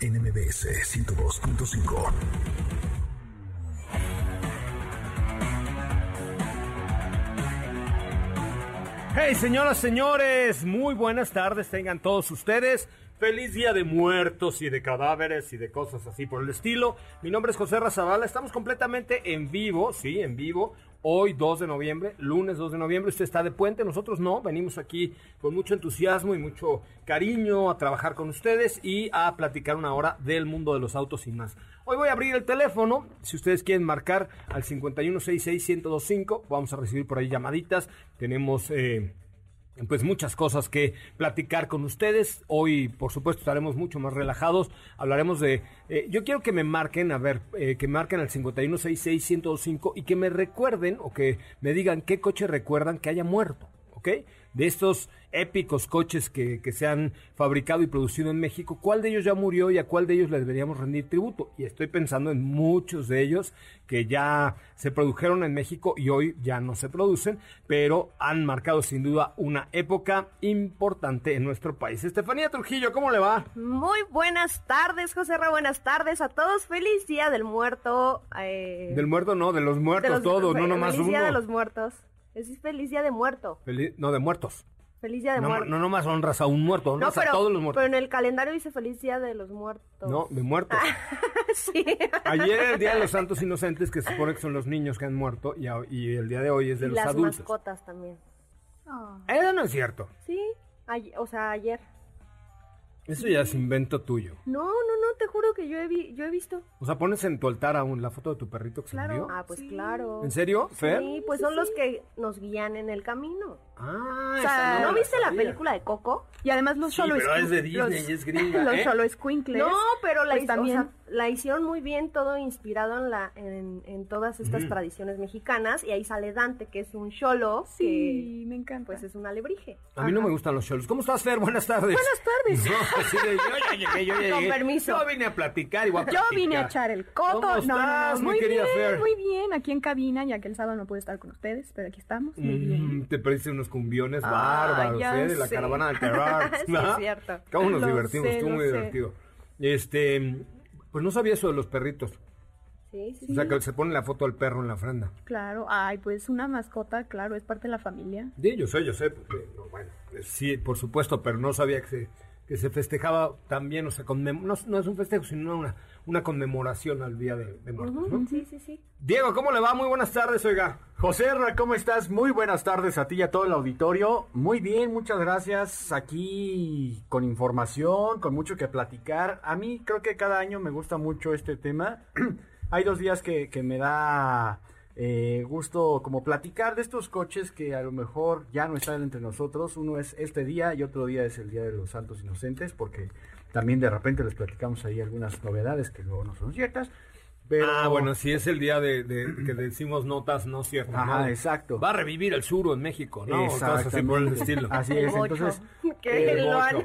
NMBS 102.5. Hey, señoras, señores, muy buenas tardes tengan todos ustedes. Feliz día de muertos y de cadáveres y de cosas así por el estilo. Mi nombre es José Razabala. Estamos completamente en vivo, sí, en vivo hoy 2 de noviembre, lunes 2 de noviembre, usted está de puente, nosotros no, venimos aquí con mucho entusiasmo y mucho cariño a trabajar con ustedes y a platicar una hora del mundo de los autos y más. Hoy voy a abrir el teléfono, si ustedes quieren marcar al 5166-1025, vamos a recibir por ahí llamaditas, tenemos... Eh, pues muchas cosas que platicar con ustedes. Hoy, por supuesto, estaremos mucho más relajados. Hablaremos de... Eh, yo quiero que me marquen, a ver, eh, que marquen al 5166-1025 y que me recuerden o que me digan qué coche recuerdan que haya muerto, ¿ok? De estos épicos coches que, se han fabricado y producido en México, ¿cuál de ellos ya murió y a cuál de ellos le deberíamos rendir tributo? Y estoy pensando en muchos de ellos que ya se produjeron en México y hoy ya no se producen, pero han marcado sin duda una época importante en nuestro país. Estefanía Trujillo, ¿cómo le va? Muy buenas tardes, José Ra, buenas tardes a todos. Feliz Día del Muerto. Eh, del muerto no, de los muertos todos, no nomás uno. Feliz Día de los Muertos. Es feliz Día de Muerto. no, de muertos. Feliz Día de no, Muertos. No nomás honras a un muerto, honras a todos los muertos. Pero en el calendario dice Feliz Día de los Muertos. No, de muertos. sí. Ayer era el Día de los Santos Inocentes, que se supone que son los niños que han muerto, y, y el día de hoy es de los adultos. las mascotas también. Eso no es cierto. Sí, o sea, ayer. Eso ya es invento tuyo. No, no, no, te juro que yo he, yo he visto. O sea, pones en tu altar aún la foto de tu perrito que claro. se murió. Ah, pues claro. ¿En serio, Fer? Sí, pues son los que nos guían en el camino. Ah, o sea, ¿no, viste la, película de Coco? Y además los sí, solo pero es de Disney los, y es gringa, Los ¿eh? solo squinkles. No, pero la, pues también... la hicieron muy bien, todo inspirado en la en, en todas estas tradiciones mexicanas. Y ahí sale Dante, que es un cholo. Sí, que, me encanta. Pues es una alebrije. A mí no me gustan los cholos. ¿Cómo estás, Fer? Buenas tardes. Buenas tardes. No, así de, yo ya llegué, yo ya Con llegué. permiso. Yo vine a platicar a Yo vine a echar el coto. ¿Cómo no, no, no, muy querida bien, Fer? muy bien, aquí en cabina, ya que el sábado no pude estar con ustedes, pero aquí estamos, muy bien. Mm, te perdiste unos cumbiones Ah, bárbaros, ¿eh? De la sé. caravana del terror. Sí, es cierto. ¿Cómo nos Lo divertimos? sé, Estuvo muy sé. divertido. Este, pues no sabía eso de los perritos. Sí, sí, O sea, que se pone la foto del perro en la ofrenda. Claro, ay, pues una mascota, claro, es parte de la familia. Sí, yo sé, yo sé. porque, no, bueno, sí, por supuesto, pero no sabía que se, que se festejaba también, o sea, no, no es un festejo, sino una, una conmemoración al Día de, de Muertos, ¿no? Sí, sí, sí. Diego, ¿cómo le va? Muy buenas tardes, oiga. José Ra, ¿cómo estás? Muy buenas tardes a ti y a todo el auditorio. Muy bien, muchas gracias. Aquí con información, con mucho que platicar. A mí creo que cada año me gusta mucho este tema. Hay dos días que, que me da eh, gusto como platicar de estos coches que a lo mejor ya no están entre nosotros. Uno es este día y otro día es el Día de los Santos Inocentes, porque también de repente les platicamos ahí algunas novedades que luego no son ciertas. Pero... Ah, bueno, sí es el día de, de- que decimos notas no ciertas. Ajá, ¿no? exacto. Va a revivir el suro en México, ¿no? Cosas así por el Exactamente. estilo. Así El es, entonces... que el lo han,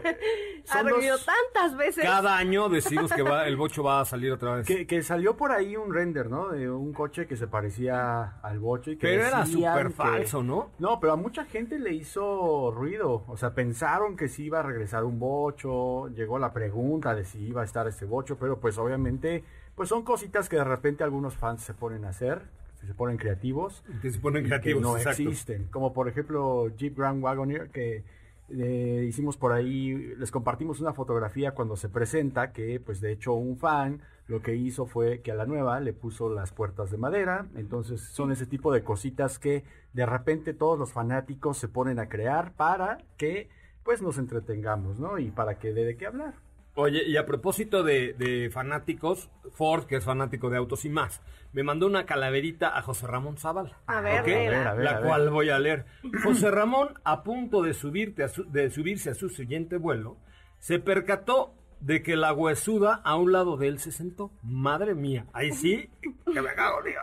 ha revivido tantas veces. Cada año decimos que va, el bocho va a salir otra vez. Que, que salió por ahí un render, ¿no? De un coche que se parecía al bocho y que Pero era súper que- falso, ¿no? No, pero a mucha gente le hizo ruido. O sea, pensaron que sí iba a regresar un bocho. Llegó la pregunta de si iba a estar este bocho, pero pues obviamente, pues son cositas que de repente algunos fans se ponen a hacer, se ponen creativos. Que se ponen creativos, que no exacto. existen. Como por ejemplo Jeep Grand Wagoneer, que eh, hicimos por ahí, les compartimos una fotografía cuando se presenta, que pues de hecho un fan lo que hizo fue que a la nueva le puso las puertas de madera, entonces son ese tipo de cositas que de repente todos los fanáticos se ponen a crear para que pues nos entretengamos, ¿no? Y para que dé de qué hablar. Oye, y a propósito de, de fanáticos, Ford, que es fanático de autos y más, me mandó una calaverita a José Ramón Zavala. A ver. A ver, la a ver. cual voy a leer. José Ramón, a punto de, subirte a su- de subirse a su siguiente vuelo, se percató de que la huesuda a un lado de él se sentó. Madre mía, ahí sí, que me cago, tío.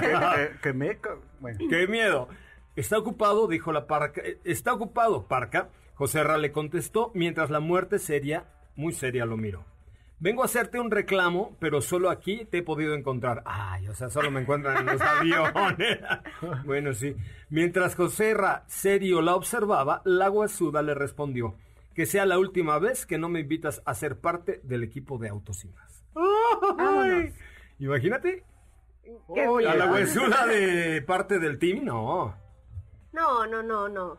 que, que me... Bueno. ¡Qué miedo! Está ocupado, dijo la parca. "Eh, Está ocupado, parca. José Ra le contestó mientras la muerte seria, muy seria, lo miró. Vengo a hacerte un reclamo, pero solo aquí te he podido encontrar. Ay, o sea, solo me encuentran en los aviones. bueno, sí. Mientras José Ra, serio, la observaba, la huesuda le respondió que sea la última vez que no me invitas a ser parte del equipo de autos y más. Ay, Imagínate. Qué a la huesuda de parte del team, no. No, no, no, no.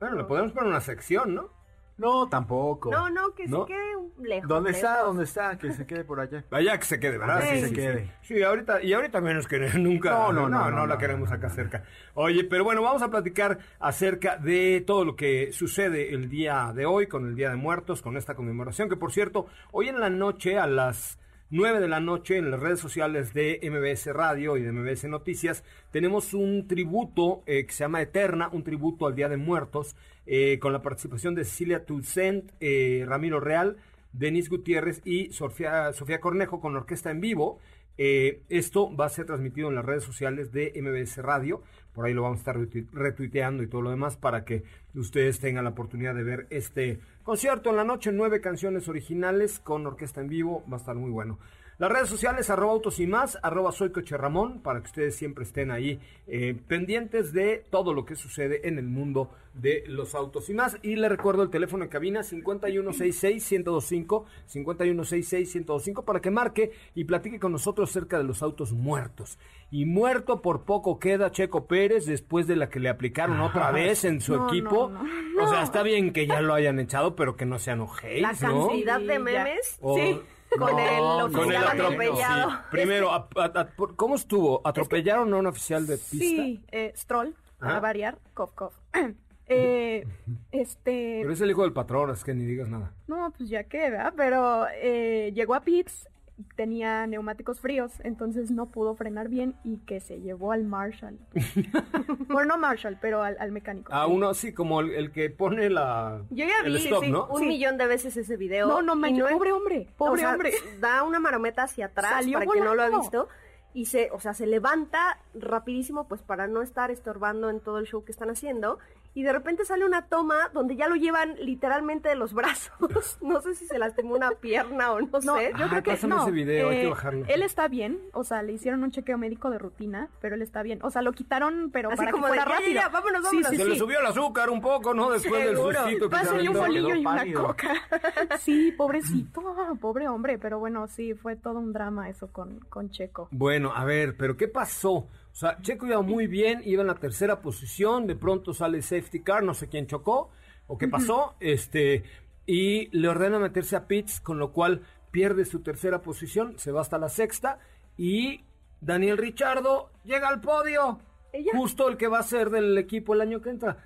Bueno, le podemos poner una sección, ¿no? No, tampoco. No, no, que ¿No? se quede lejos. ¿Dónde está? ¿Dónde está? Que se quede por allá. Vaya que se quede, ¿verdad? Sí, se quede. Sí, ahorita, y ahorita menos que nunca. No, no, no, no, la no. queremos acá cerca. Oye, pero bueno, vamos a platicar acerca de todo lo que sucede el día de hoy con el Día de Muertos, con esta conmemoración, que por cierto, hoy en la noche a las 9 de la noche en las redes sociales de MBS Radio y de MBS Noticias tenemos un tributo eh, que se llama Eterna, un tributo al Día de Muertos, eh, con la participación de Cecilia Toussaint, eh, Ramiro Real, Denis Gutiérrez y Sofía, Cornejo con orquesta en vivo. Eh, esto va a ser transmitido en las redes sociales de MBS Radio. Por ahí lo vamos a estar retu- retuiteando y todo lo demás para que ustedes tengan la oportunidad de ver este concierto en la noche. Nueve canciones originales con orquesta en vivo. Va a estar muy bueno. Las redes sociales, arroba autos y más, arroba soy Coche Ramón, para que ustedes siempre estén ahí eh, pendientes de todo lo que sucede en el mundo de los autos y más. Y le recuerdo el teléfono en cabina 5166-1025, 5166-1025, para que marque y platique con nosotros acerca de los autos muertos. Y muerto por poco queda Checo Pérez después de la que le aplicaron otra vez en su No, equipo. no, no, O sea, está bien que ya lo hayan echado, pero que no se La enojéis, ¿no? cantidad de memes O- Sí. con No, el con oficial el atrope- atropellado. sí. Primero, a- a- a- por- ¿cómo estuvo? ¿Atropellaron a un oficial de pista? Sí, eh, Stroll, para variar, cof, cof. Eh, este, Pero es el hijo del patrón, es que ni digas nada. no, pues ya que, ¿verdad? Pero eh, llegó a pits, tenía neumáticos fríos, entonces no pudo frenar bien y que se llevó al Marshall. bueno, no Marshall, pero al, al mecánico. A uno así como el, el que pone la Yo ya el vi, stop, sí, ¿no? Un Sí. millón de veces ese video. No, no manches, es- pobre hombre, pobre o sea, hombre. Da una marometa hacia atrás Salió para quien no lo ha volando. visto. Y se, o sea, se levanta rapidísimo pues para no estar estorbando en todo el show que están haciendo. Y de repente sale una toma donde ya lo llevan literalmente de los brazos. no sé si se lastimó una pierna o no, No, sé. yo creo que pásame no. ese video, hay que eh, bajarlo. Él está bien, o sea, le hicieron un chequeo médico de rutina, pero él está bien. O sea, lo quitaron, pero Así para como que de, fuera ya, ya, rápido. ya, vámonos, Sí, vámonos. sí, Se sí. le subió el azúcar un poco, ¿no? Después del sustito que Pásale un bolillo y una pálido. coca. sí, pobrecito, pobre hombre, pero bueno, sí, fue todo un drama eso con, con Checo. Bueno, a ver, pero ¿qué pasó? O sea, Checo iba muy bien, iba en la tercera posición, de pronto sale safety car, no sé quién chocó o qué pasó, este, y le ordena meterse a pits, con lo cual pierde su tercera posición, se va hasta la sexta, y Daniel Richardo llega al podio, Ella. justo el que va a ser del equipo el año que entra.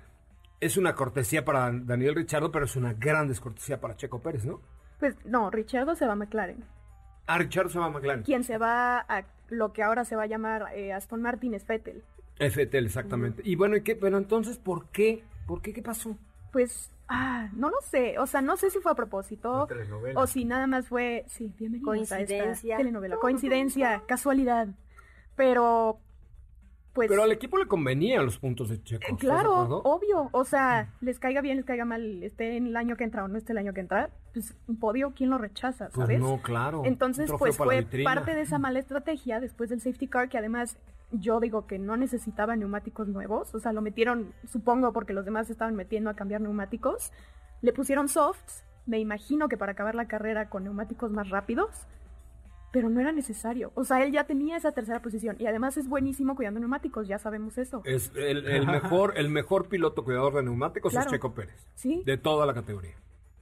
Es una cortesía para Daniel Richardo, pero es una gran descortesía para Checo Pérez, ¿no? Pues no, Richardo se va a McLaren. Ah, Richardo se va a McLaren. Quien se va a lo que ahora se va a llamar eh, Aston Martin es Vettel. FTL, exactamente. Y bueno, ¿y qué? Pero entonces, ¿por qué? ¿Por qué? ¿Qué pasó? Pues, ah, no lo sé. O sea, no sé si fue a propósito o si nada más fue, sí, a esta Coincidencia. telenovela. Coincidencia, casualidad. Pero, pues, Pero al equipo le convenían los puntos de Checo. eh, ¿estás de claro, obvio. O sea, les caiga bien, les caiga mal, esté en el año que entra o no esté el año que entra, pues un podio, ¿quién lo rechaza? Pues ¿Sabes? no, claro. Entonces, pues fue parte de esa mala estrategia después del safety car, que además yo digo que no necesitaba neumáticos nuevos, o sea, lo metieron, supongo, porque los demás estaban metiendo a cambiar neumáticos, le pusieron softs, me imagino que para acabar la carrera con neumáticos más rápidos, pero no era necesario. O sea, él ya tenía esa tercera posición y además es buenísimo cuidando neumáticos, ya sabemos eso. Es el, el mejor, el mejor piloto cuidador de neumáticos Claro. es Checo Pérez. Sí. De toda la categoría.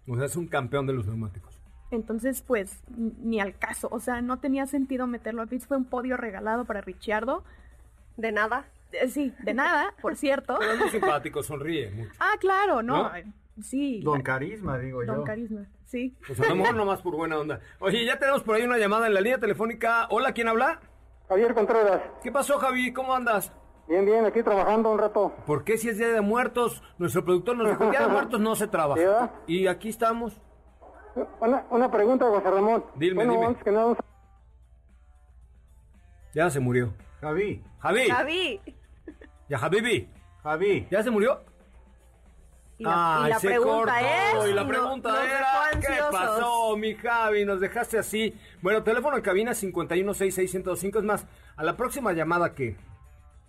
O sea, es un campeón de los neumáticos. Entonces, pues, ni al caso. O sea, no tenía sentido meterlo a pits. Fue un podio regalado para Ricciardo. De nada. Eh, sí, de nada, por cierto. Pero es muy simpático, sonríe mucho. Ah, claro, no. ¿No? Sí. Don Carisma, digo yo. Don Carisma, sí. Pues a lo mejor nomás por buena onda. Oye, ya tenemos por ahí una llamada en la línea telefónica. Hola, ¿quién habla? Javier Contreras, ¿Qué pasó, Javi? ¿Cómo andas? bien, bien, aquí trabajando un rato. ¿Por qué si es Día de Muertos? Nuestro productor nos dijo, Día de Muertos no se ¿Sí, trabaja. verdad? Y aquí estamos. Una, una pregunta, José Ramón. Dime, bueno, dime. antes que nada, un Ya se murió. Javi, Javi. Javi. Ya, Javibi. Javi. ¿Ya se murió? Y la, y Ay, la se pregunta cortó, es. Y la no- pregunta era, ¿qué pasó, mi Javi? Nos dejaste así. Bueno, teléfono en cabina 5166105. Es más, a la próxima llamada que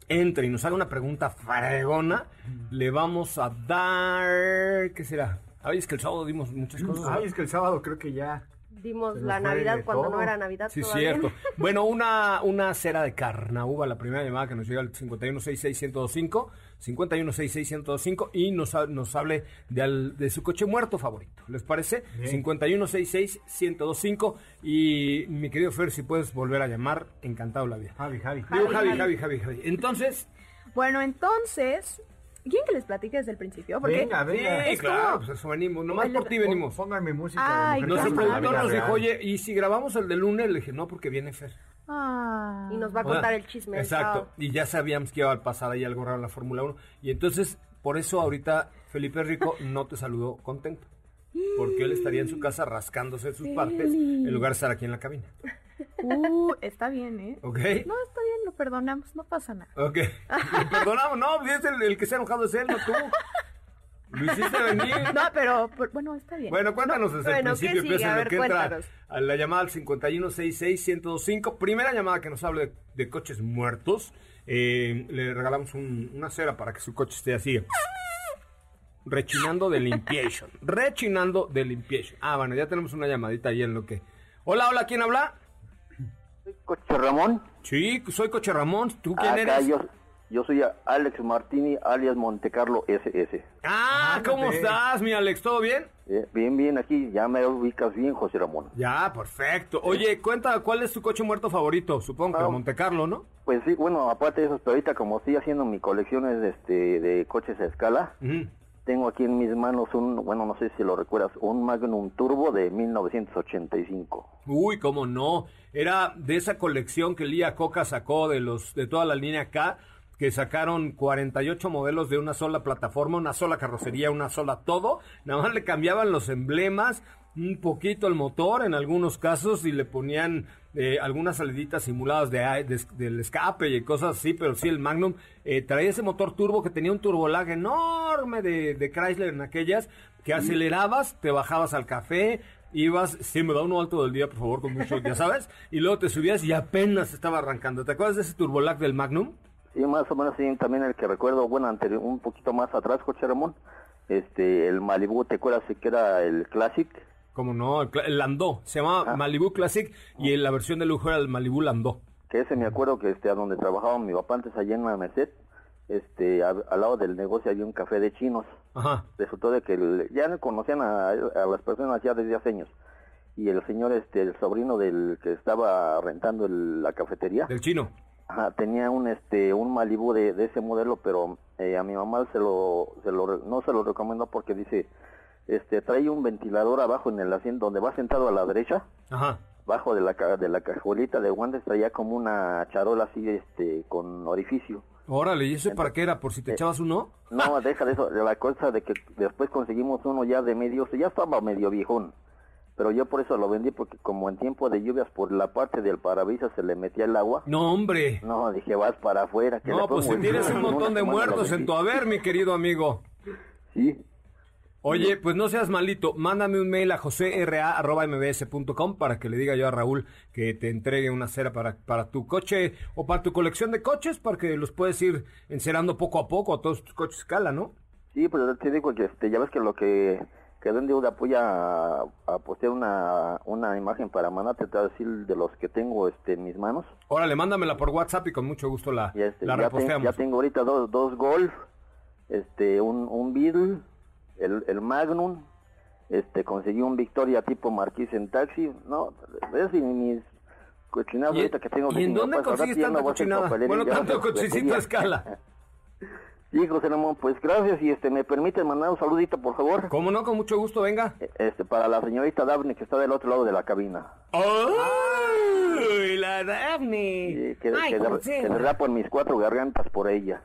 entre y nos haga una pregunta fregona, le vamos a dar... ¿Qué será? Ay, es que el sábado dimos muchas cosas. ¿no? Ay, es que el sábado creo que ya. Dimos la Navidad cuando todo. no era Navidad Sí, todavía. cierto. Bueno, una, una cera de carnaúba, la primera llamada que nos llega al 5166105, 5166105 y nos, nos hable de, al- de su coche muerto favorito. ¿Les parece? 5166105 y mi querido Fer, si puedes volver a llamar, encantado la vida. Javi, Javi. Javi, Javi. Javi, Javi, Javi. Entonces, Bueno, entonces, ¿quieren que les platique desde el principio? Porque Venga, venga. sí, es claro, como- pues eso venimos, nomás por ti venimos. Pónganme música. Ay, Nuestro productor nos dijo, oye, ¿y si grabamos el de lunes? Le dije, no, porque viene Fer. Ah. Y nos va a contar el chisme. Exacto. sábado. Y ya sabíamos que iba a pasar ahí algo raro en la Fórmula 1. Y entonces, por eso ahorita Felipe Rico no te saludó contento. Porque él estaría en su casa rascándose sus partes en lugar de estar aquí en la cabina. Uh, está bien, ¿eh? ¿Ok? No, está bien, lo perdonamos, no pasa nada. Ok. Le perdonamos. No, es el, el que se ha enojado es él, no tú. Lo hiciste venir. No, pero, pero, bueno, está bien. Bueno, cuéntanos desde Bueno, el ¿qué principio, empieza A en lo ver, que entra a la llamada al 5166-1025. Primera llamada que nos hable de, de coches muertos. Eh, le regalamos un- una cera para que su coche esté así. Rechinando de limpiation. Rechinando de limpiation. Ah, bueno, ya tenemos una llamadita ahí en lo que... Hola, hola, ¿quién habla? Coche Ramón. Sí, soy Coche Ramón. ¿Tú quién Acá eres? yo, yo soy Alex Martini, alias Montecarlo SS. Ah, ¿cómo Ándale. estás, mi Alex? ¿Todo bien? Eh, bien, bien, aquí ya me ubicas bien, José Ramón. Ya, perfecto. Oye, cuenta, ¿cuál es tu coche muerto favorito? Supongo que Ah. el Monte Carlo, ¿no? Pues sí, bueno, aparte de eso, pero ahorita como estoy haciendo mi colecciones de, este, de coches a escala, Ujú. Tengo aquí en mis manos un, bueno, no sé si lo recuerdas, un Magnum Turbo de 1985. Uy, cómo no. Era de esa colección que Lía Coca sacó de los de toda la línea K, que sacaron 48 modelos de una sola plataforma, una sola carrocería, una sola todo. Nada más le cambiaban los emblemas, un poquito el motor en algunos casos y le ponían eh, algunas saliditas simuladas de, de- del escape y cosas así, pero sí el Magnum eh, traía ese motor turbo que tenía un turbolag enorme de, de Chrysler en aquellas, que acelerabas, te bajabas al café, ibas, sí, me da uno alto del día, por favor, con mucho, ya sabes, y luego te subías y apenas estaba arrancando. ¿Te acuerdas de ese turbolag del Magnum? Sí, más o menos sí, también el que recuerdo, bueno, anterior, un poquito más atrás, Coche Ramón, este, el Malibu, ¿te acuerdas que era el Classic? Como no, el, Landau, se llamaba Ah. Malibu Classic y en la versión de lujo era el Malibu Landau. que ese me acuerdo que este a donde trabajaba mi papá antes allá en la Merced, este a- al lado del negocio había un café de chinos. Ajá. Resultó de que el- ya conocían a, a las personas ya desde hace años. Y el señor, este, el sobrino del que estaba rentando el- la cafetería, Del chino. ajá, tenía un, este, un Malibu de, de ese modelo, pero eh, a mi mamá se lo, se lo, no se lo recomendó porque dice, este, trae un ventilador abajo en el asiento donde va sentado a la derecha Ajá. bajo de la de la cajuelita de guantes traía como una charola así este con orificio Órale, ¿y eso para qué era? ¿Por si te echabas uno? no deja de eso de la cosa de que después conseguimos uno ya de medio ya estaba medio viejón pero yo por eso lo vendí porque como en tiempo de lluvias por la parte del parabrisas se le metía el agua No, hombre. no dije vas para afuera que No, pues si tienes un montón de muertos en tu haber, mi querido amigo. sí Oye, pues no seas malito, mándame un mail a josera.mbs.com para que le diga yo a Raúl que te entregue una cera para, para tu coche o para tu colección de coches, para que los puedes ir encerando poco a poco a todos tus coches escala, ¿no? Sí, pues te digo que este, ya ves que lo que quedé en deuda, voy a, a postear una, una imagen para mandarte te voy a decir de los que tengo este, en mis manos. Órale, mándamela por WhatsApp y con mucho gusto la, este, la ya, ten- reposteamos. ya tengo ahorita dos, dos Golf, este, un, un Beetle, el, el Magnum, este, conseguí un Victoria tipo Marquis en taxi, no, es mis cochinadas ¿Y, ahorita que tengo. y en dónde consigues tanta cochinada? Bueno, tanto cochincito a escala. Sí, José Ramón, pues gracias y este, me permite mandar un saludito, por favor. ¿Cómo no? Con mucho gusto, venga. Este, para la señorita Daphne que está del otro lado de la cabina. ¡Ay, la Daphne! Sí, que, Ay, que, que en mis cuatro gargantas por ella.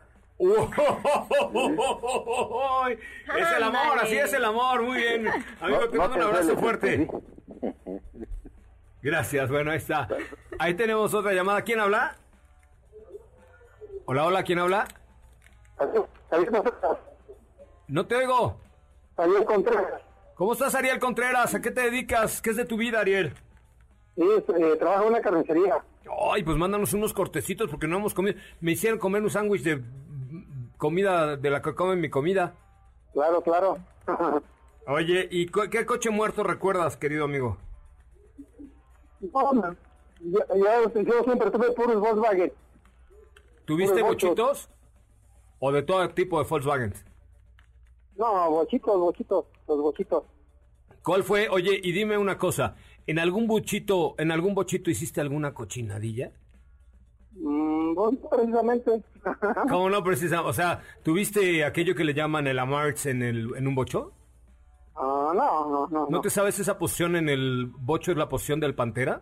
Es el amor, así es el amor, muy bien. Amigo, No- te no mando un abrazo fuerte. Gracias, bueno, ahí está. Ahí tenemos otra llamada. ¿Quién habla? Hola, hola, ¿quién habla? No te oigo. Ariel Contreras. ¿Cómo estás, Ariel Contreras? ¿A qué te dedicas? ¿Qué es de tu vida, Ariel? Sí, eh, trabajo en una carnicería. Ay, pues mándanos unos cortecitos porque no hemos comido. Me hicieron comer un sándwich de comida, de la que comen mi comida. Claro, claro. Oye, ¿y co- qué coche muerto recuerdas, querido amigo? No. Yo, yo- yo siempre tuve puros Volkswagen. ¿Tuviste bochitos? ¿O de todo tipo de Volkswagen? No, bochitos, bochitos, los bochitos. ¿Cuál fue? Oye, y dime una cosa. ¿En algún bochito, en algún bochito hiciste alguna cochinadilla? Mm, precisamente. ¿Cómo no precisa? O sea, ¿tuviste aquello que le llaman el amarts en, el, en un bocho? Ah, no, no, no. ¿No te sabes esa posición en el bocho es la posición del pantera?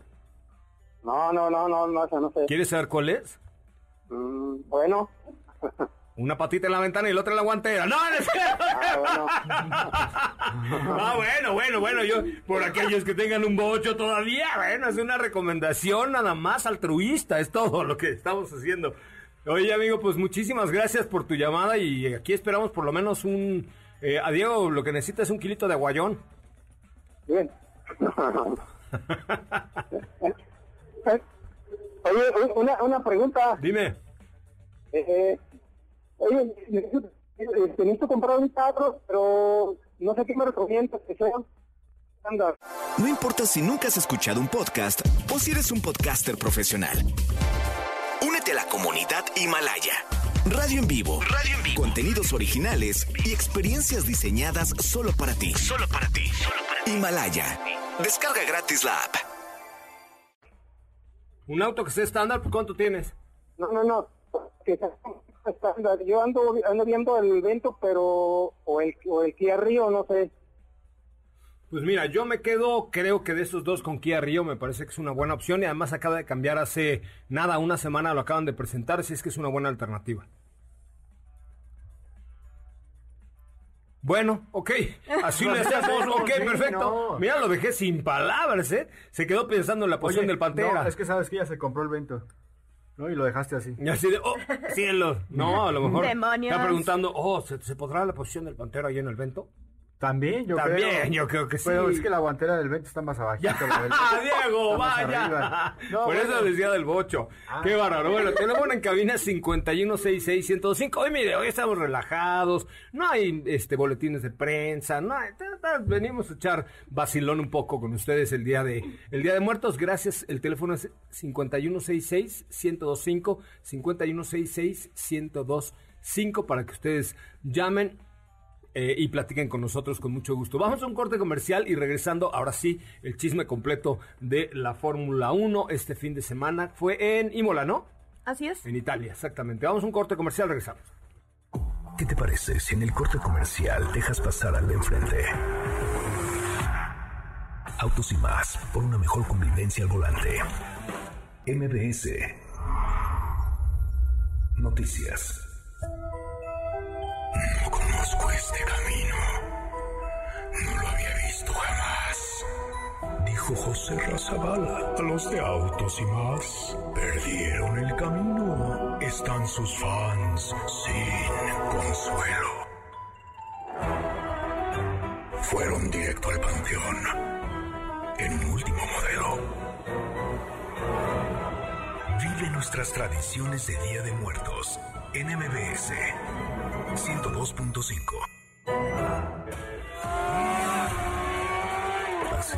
No, no, no, no, no, no sé. ¿Quieres saber cuál es? Mm, bueno. Una patita en la ventana y la otra en la guantera. ¡No, no es cierto! Ah, bueno, bueno, bueno, yo, por aquellos que tengan un bocho todavía, bueno, es una recomendación nada más altruista, es todo lo que estamos haciendo. Oye, amigo, pues muchísimas gracias por tu llamada y aquí esperamos por lo menos un... eh, a Diego lo que necesita es un kilito de aguayón. Bien. Eh, Oye, un- una, una pregunta. Dime. Eh, oye, necesito, eh, necesito comprar un carro, pero no sé qué me recomiendas que sea estándar. No importa si nunca has escuchado un podcast o si eres un podcaster profesional. Únete a la comunidad Himalaya. Radio en vivo. Radio en vivo. Contenidos originales y experiencias diseñadas solo para ti. Solo para ti. Himalaya. Descarga gratis la app. Un auto que sea estándar, ¿por ¿cuánto tienes? No, no, no. Yo ando, ando viendo el evento, pero. O el, o el Kia Rio, no sé. Pues mira, yo me quedo, creo que de estos dos con Kia Rio me parece que es una buena opción y además acaba de cambiar hace nada, una semana lo acaban de presentar, así es que es una buena alternativa. Bueno, ok, así le hacemos, ok, perfecto. no. Mira, lo dejé sin palabras, ¿eh? Se quedó pensando en la posición Oye, del Pantera. no, es que sabes que ya se compró el vento. ¿No? Y lo dejaste así. Y así de, oh, cielos. No, a lo mejor Demonios. está preguntando, oh, ¿se, se podrá la posición del Pantera ahí en el vento? También, yo También, creo. yo creo que sí. Pero es que la guantera del vento está más abajito. Del- Diego, vaya. No, Por eso bueno. decía del bocho. Ah. Qué bárbaro. Bueno, teléfono en cabina 5166105. Hoy mire, hoy estamos relajados. No hay este boletines de prensa, no hay- ta- ta- venimos a echar vacilón un poco con ustedes el día de el día de muertos. Gracias. El teléfono es 5166-1025, 5166-1025 para que ustedes llamen eh, y platiquen con nosotros con mucho gusto. Vamos a un corte comercial y regresando, ahora sí, el chisme completo de la Fórmula 1 este fin de semana. Fue en Imola, ¿no? Así es. En Italia, exactamente. Vamos a un corte comercial, regresamos. ¿Qué te parece si en el corte comercial dejas pasar al de enfrente? Autos y más, por una mejor convivencia al volante. MBS. Noticias. José Razabala a los de Autos y más. Perdieron el camino. Están sus fans sin consuelo. Fueron directo al panteón. En un último modelo. Vive nuestras tradiciones de Día de Muertos en MBS 102.5. ¿Sí?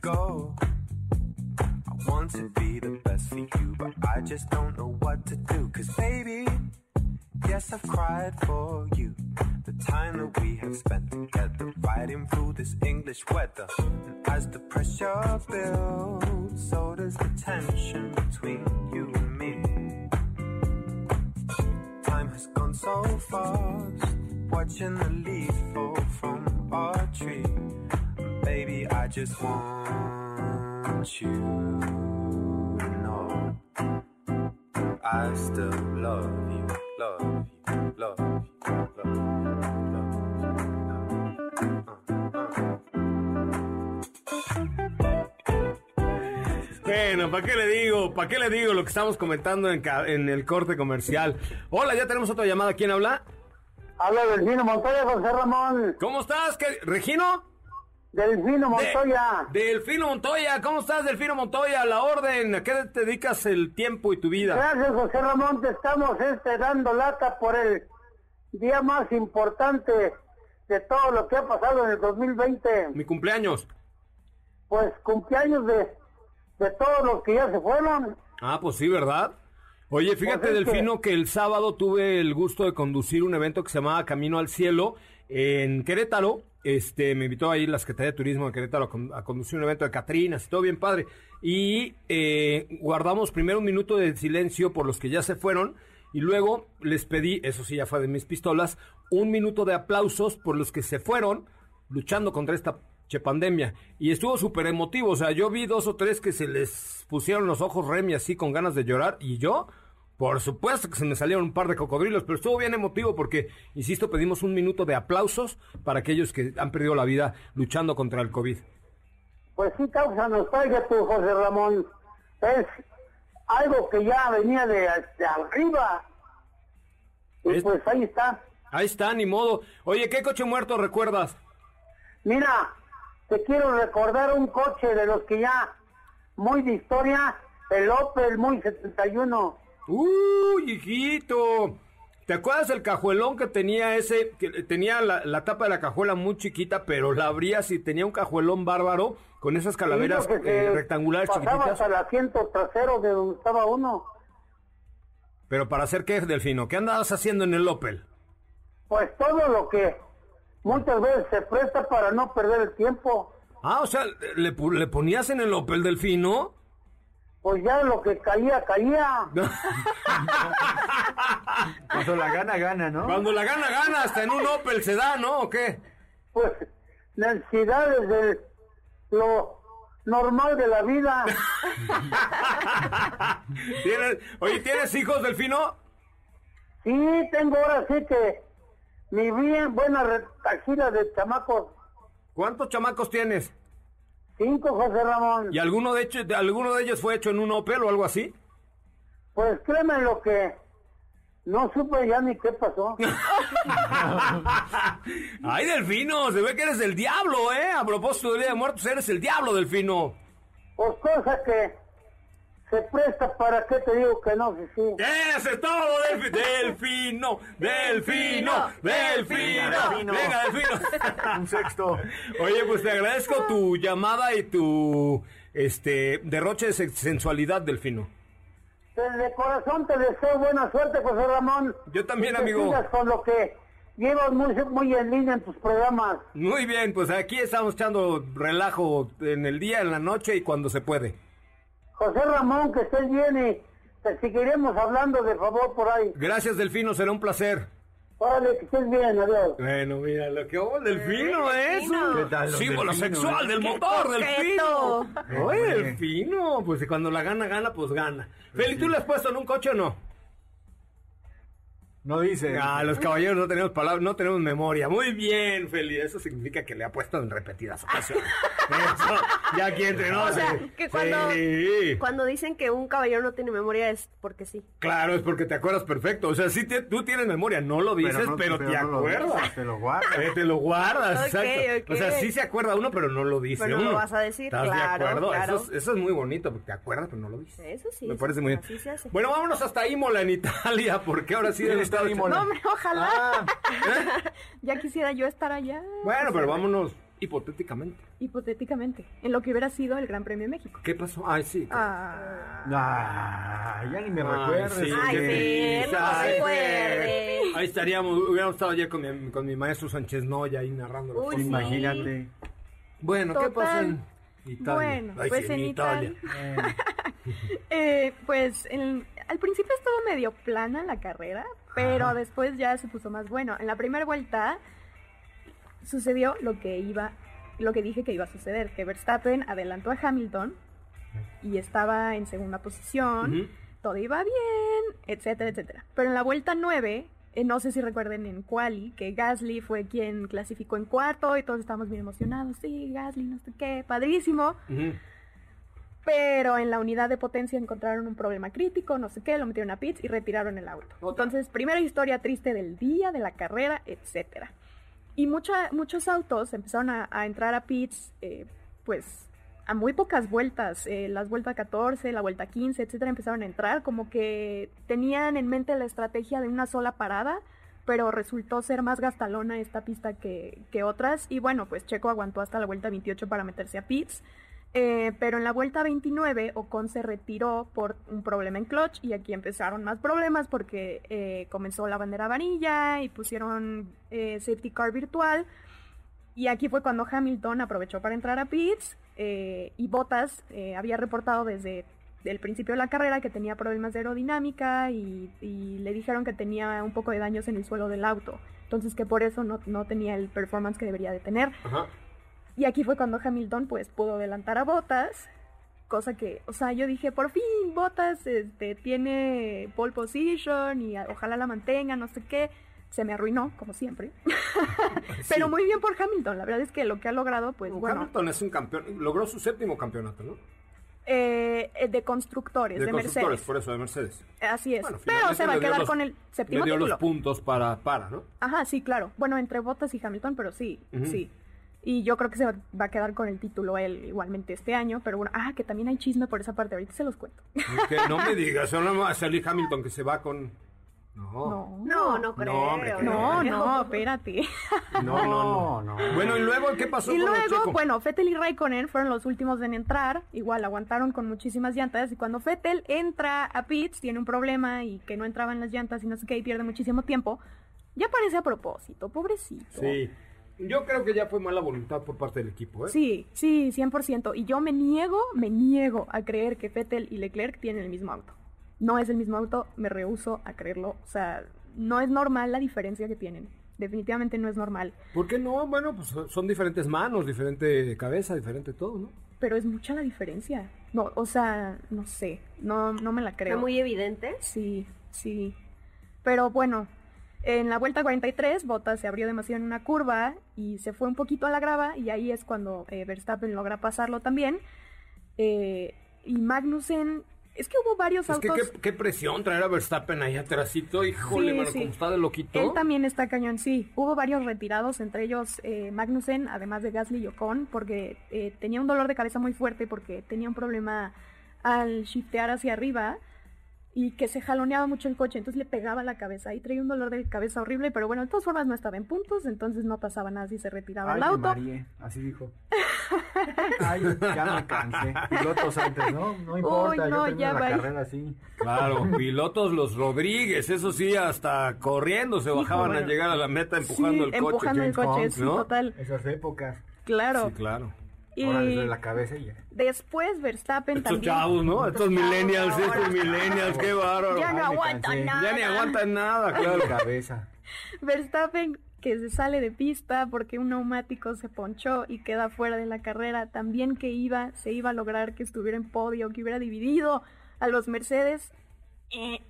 Go. I want to be the best for you, but I just don't know what to do. Cause baby, yes, I've cried for you. The time that we have spent together, fighting through this English weather. And as the pressure builds, so does the tension between you and me. Time has gone so fast, watching the leaves fall from our tree. Baby, I just want you to know I still love you, love you, love you, love you, love you. Bueno, ¿para qué le digo? ¿Para qué le digo lo que estamos comentando en, el corte comercial? Hola, ya tenemos otra llamada. ¿Quién habla? Habla Delfino Montoya, José Ramón. ¿Cómo estás? ¿Qué- ¿Regino? Delfino Montoya. De- Delfino Montoya. ¿Cómo estás, Delfino Montoya? La orden. ¿A qué te dedicas el tiempo y tu vida? Gracias, José Ramón. Te estamos este, dando lata por el día más importante de todo lo que ha pasado en el 2020. Mi cumpleaños. Pues cumpleaños de, de todos los que ya se fueron. Ah, pues sí, ¿verdad? Oye, fíjate, Pues es que- Delfino, que el sábado tuve el gusto de conducir un evento que se llamaba Camino al Cielo en Querétaro. Este, me invitó ahí la Secretaría de Turismo de Querétaro a, con- a conducir un evento de Catrinas todo bien padre. Y eh, guardamos primero un minuto de silencio por los que ya se fueron y luego les pedí, eso sí ya fue de mis pistolas, un minuto de aplausos por los que se fueron luchando contra esta pandemia. Y estuvo súper emotivo, o sea, yo vi dos o tres que se les pusieron los ojos remi así con ganas de llorar y yo, por supuesto que se me salieron un par de cocodrilos, pero estuvo bien emotivo porque, insisto, pedimos un minuto de aplausos para aquellos que han perdido la vida luchando contra el COVID. Pues sí causa nostalgia tu José Ramón. Es algo que ya venía de, de arriba. Y Es- pues ahí está. Ahí está, ni modo. Oye, ¿qué coche muerto recuerdas? Mira, te quiero recordar un coche de los que ya muy de historia, el Opel Muy 71. ¡Uy, hijito! ¿Te acuerdas el cajuelón que tenía ese? Que tenía la, la tapa de la cajuela muy chiquita, pero la abrías y tenía un cajuelón bárbaro con esas calaveras Sí, eh, rectangulares pasaba chiquititas. el asiento trasero de donde estaba uno. Pero para hacer qué, Delfino, ¿qué andabas haciendo en el Opel? Pues todo lo que muchas veces se presta para no perder el tiempo. Ah, o sea, ¿le, le ponías en el Opel Delfino? Pues ya lo que caía, caía. Cuando la gana, gana, ¿no? Cuando la gana, gana, hasta en un Opel se da, ¿no? ¿O qué? Pues necesidades de lo normal de la vida. ¿Tienes- oye, ¿tienes hijos, Delfino? Sí, tengo ahora sí que mi bien buena retachida de chamacos. ¿Cuántos chamacos tienes? Cinco, José Ramón. ¿Y alguno de, hecho, alguno de ellos fue hecho en un Opel o algo así? Pues créeme lo que no supe ya ni qué pasó. Ay, Delfino, se ve que eres el diablo, ¿eh? A propósito del Día de Muertos, eres el diablo, Delfino. Pues cosa que se presta para qué te digo que no, sí, sí. Eso es todo, Delfi- Delfino, Delfino, Delfino. Venga, Delfino. Un sexto. Oye, pues te agradezco tu llamada y tu este derroche de se- sensualidad, Delfino. De corazón te deseo buena suerte, José Ramón. Yo también, Y amigo. con lo que llevas muy, muy en línea en tus programas. Muy bien, pues aquí estamos echando relajo en el día, en la noche y cuando se puede. José Ramón, que estés bien y te seguiremos hablando de favor por ahí. Gracias, Delfino, será un placer. Órale, que estés bien, adiós. Bueno, mira, lo que hubo el delfino, ¿eh? Es un ¿Qué tal los símbolo sexual del ¡Qué motor, delfino. Oye, delfino, pues cuando la gana, gana, pues gana. Feli, ¿tú le has puesto en un coche o no? No dice. Ah, los caballeros no tenemos palabras, no tenemos memoria. Muy bien, Feli. Eso significa que le ha puesto en repetidas ocasiones. Eso, ya aquí entre nos. O sea, que cuando, Sí. cuando dicen que un caballero no tiene memoria es porque sí. Claro, es porque te acuerdas perfecto. O sea, sí te- tú tienes memoria, no lo dices, pero, no- te no lo acuerdas. dices, Te lo guardas. Eh, te lo guardas, exacto. O sea, sí se acuerda uno, pero no lo dice Pero no uno. lo vas a decir, ¿Estás claro, de acuerdo? claro. Eso, es, eso es muy bonito, porque te acuerdas, pero no lo dices. Eso sí. Me eso parece muy bien. así se hace. Bueno, vámonos hasta Imola, en Italia, porque ahora sí debe estar No, hombre, ojalá. Ah, Ya quisiera yo estar allá. Bueno, pero vámonos hipotéticamente. Hipotéticamente, en lo que hubiera sido el Gran Premio de México. ¿Qué pasó? Ay, sí. Ah, Ah, ya ni me sí, Ay, qué sí, no se ay, acuerde. Ahí estaríamos, hubiéramos estado ayer con mi, con mi maestro Sánchez Noya ahí narrando Uy, cosas. sí. Imagínate. Bueno, ¿qué Total. pasó en Italia? Bueno, Ay, pues sí, en Italia. eh, pues en- al principio estuvo medio plana la carrera, pero después ya se puso más bueno. En la primera vuelta sucedió lo que iba, lo que dije que iba a suceder, que Verstappen adelantó a Hamilton y estaba en segunda posición, todo iba bien, etcétera, etcétera. Pero en la vuelta 9, eh, no sé si recuerden en Quali, que Gasly fue quien clasificó en cuarto y todos estábamos bien emocionados, sí, Gasly, no sé qué, padrísimo. Pero en la unidad de potencia encontraron un problema crítico, no sé qué, lo metieron a pits y retiraron el auto. Otra. Entonces, primera historia triste del día, de la carrera, etcétera. Y mucha, muchos autos empezaron a, a entrar a pits, eh, pues, a muy pocas vueltas. Eh, las vueltas 14, la vuelta 15, etcétera, empezaron a entrar. Como que tenían en mente la estrategia de una sola parada, pero resultó ser más gastalona esta pista que, que otras. Y bueno, pues Checo aguantó hasta la vuelta 28 para meterse a pits. Eh, pero en la vuelta 29 Ocon se retiró por un problema en clutch y aquí empezaron más problemas porque eh, comenzó la bandera varilla y pusieron eh, safety car virtual. Y aquí fue cuando Hamilton aprovechó para entrar a pits y Bottas había reportado desde el principio de la carrera que tenía problemas de aerodinámica y, le dijeron que tenía un poco de daños en el suelo del auto. Entonces que por eso no, no tenía el performance que debería de tener. Y aquí fue cuando Hamilton pues pudo adelantar a Bottas, cosa que, o sea, yo dije, por fin Bottas este, tiene pole position y ojalá la mantenga, no sé qué. Se me arruinó, como siempre. Pero muy bien por Hamilton, la verdad es que lo que ha logrado, pues bueno, Hamilton es un campeón, logró su séptimo campeonato, ¿no? eh, eh, de constructores, de, constructores, Mercedes. por eso, de Mercedes. Así es. Bueno, Pero se va a quedar los- con el séptimo Le dio título. los puntos para, para, ¿no? Ajá, sí, claro. Bueno, entre Bottas y Hamilton, pero sí, sí. Y yo creo que se va va a quedar con el título él igualmente este año, pero bueno, ah, que también hay chisme por esa parte, ahorita se los cuento. Que no me digas, solo va a salir Hamilton que se va con... No. No, No, no creo. hombre, no, no, espérate. No, no, no. Bueno, y luego, ¿qué pasó Y con luego, bueno, Fettel y Raikkonen fueron los últimos en entrar, igual aguantaron con muchísimas llantas, y cuando Fettel entra a pits, tiene un problema y que no entraban las llantas y no sé qué, y pierde muchísimo tiempo, ya parece a propósito, pobrecito. Sí. Yo creo que ya fue mala voluntad por parte del equipo, ¿eh? Sí, sí, 100%. Y yo me niego, me niego a creer que Vettel y Leclerc tienen el mismo auto. No es el mismo auto, me rehuso a creerlo. O sea, no es normal la diferencia que tienen. Definitivamente no es normal. ¿Por qué no? Bueno, pues son diferentes manos, diferente cabeza, diferente todo, ¿no? Pero es mucha la diferencia. No, o sea, no sé. No, no me la creo. Está muy evidente. Sí, sí. Pero bueno, en la vuelta 43, Bottas se abrió demasiado en una curva y se fue un poquito a la grava y ahí es cuando eh, Verstappen logra pasarlo también. Eh, y Magnussen, es que hubo varios Es que autos. qué, qué presión traer a Verstappen ahí atrásito, híjole, Sí, mano, sí. como está de loquito. Él también está cañón, sí. Hubo varios retirados, entre ellos eh, Magnussen, además de Gasly y Ocon, porque eh, tenía un dolor de cabeza muy fuerte porque tenía un problema al shiftear hacia arriba y que se jaloneaba mucho el coche, entonces le pegaba la cabeza y traía un dolor de cabeza horrible, pero bueno, de todas formas no estaba en puntos, entonces no pasaba nada si se retiraba Ay, el auto. así dijo. Ay, ya me cansé. Pilotos antes, ¿no? No importa, Uy, no, yo termino ya la va. carrera así. Claro, pilotos los Rodríguez, eso sí, hasta corriendo se bajaban bueno. a llegar a la meta empujando Sí, el coche. empujando el coche, sí, ¿no? total. Esas épocas. Claro. Sí, claro. Y Ahora les doy la cabeza y ya. después Verstappen Estos también. chavos, ¿no? Estos millennials, estos millennials, qué bárbaro. Ya no aguantan nada. Ya ni aguantan nada, Claro, claro. cabeza. Verstappen que se sale de pista porque un neumático se ponchó y queda fuera de la carrera. También que iba, se iba a lograr que estuviera en podio, que hubiera dividido a los Mercedes. eh,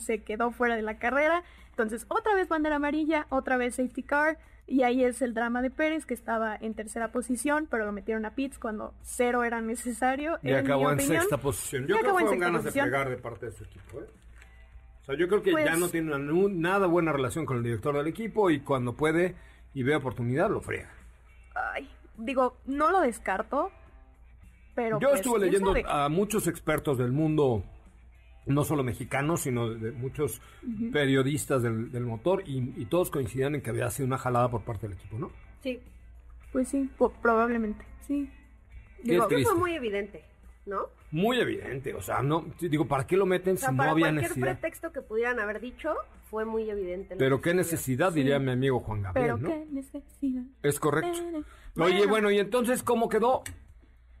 se quedó fuera de la carrera. Entonces, otra vez bandera amarilla, otra vez safety car. Y ahí es el drama de Pérez, que estaba en tercera posición, pero lo metieron a pits cuando cero era necesario. Y en acabó en opinión. sexta posición. Y Yo creo acabó que fueron ganas de posición. pegar de parte de su equipo. ¿eh? O sea, yo creo que ya Pues- no tiene nada buena relación con el director del equipo y cuando puede y ve oportunidad lo friega. Ay, digo, no lo descarto, pero Yo pues, estuve ¿quién leyendo a muchos expertos del mundo, no solo mexicanos, sino de, de muchos periodistas del, del motor y, y todos coincidían en que había sido una jalada por parte del equipo, ¿no? Sí. Pues sí, po- probablemente, sí. Qué Digo, triste. fue muy evidente, ¿no? Muy evidente, o sea, no digo, ¿para qué lo meten O sea, si no había cualquier necesidad? pretexto que pudieran haber dicho, fue muy evidente. Pero qué necesidad, diría mi amigo Juan Gabriel, Pero ¿no? qué necesidad. Es correcto. Oye, bueno, y entonces, ¿cómo quedó